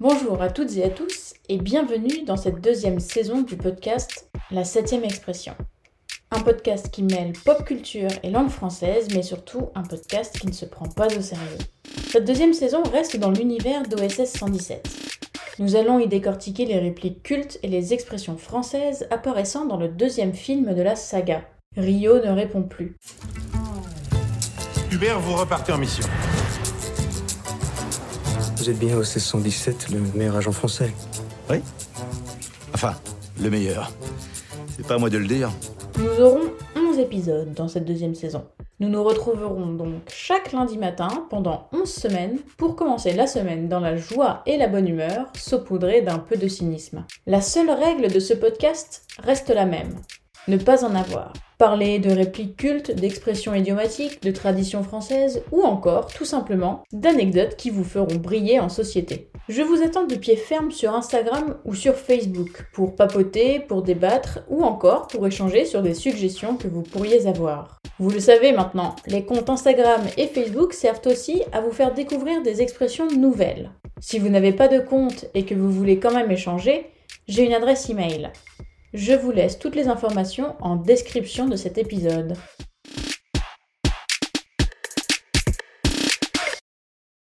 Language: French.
Bonjour à toutes et à tous et bienvenue dans cette deuxième saison du podcast La septième expression. Un podcast qui mêle pop culture et langue française, mais surtout un podcast qui ne se prend pas au sérieux. Cette deuxième saison reste dans l'univers d'OSS 117. Nous allons y décortiquer les répliques cultes et les expressions françaises apparaissant dans le deuxième film de la saga. Rio ne répond plus. Hubert, vous repartez en mission. Vous êtes bien au 117, le meilleur agent français. Oui Enfin, le meilleur. C'est pas à moi de le dire. Nous aurons 11 épisodes dans cette deuxième saison. Nous nous retrouverons donc chaque lundi matin pendant 11 semaines pour commencer la semaine dans la joie et la bonne humeur, saupoudrée d'un peu de cynisme. La seule règle de ce podcast reste la même. Ne pas en avoir. Parler de répliques cultes, d'expressions idiomatiques, de traditions françaises ou encore, tout simplement, d'anecdotes qui vous feront briller en société. Je vous attends de pied ferme sur Instagram ou sur Facebook pour papoter, pour débattre ou encore pour échanger sur des suggestions que vous pourriez avoir. Vous le savez maintenant, les comptes Instagram et Facebook servent aussi à vous faire découvrir des expressions nouvelles. Si vous n'avez pas de compte et que vous voulez quand même échanger, j'ai une adresse email je vous laisse toutes les informations en description de cet épisode.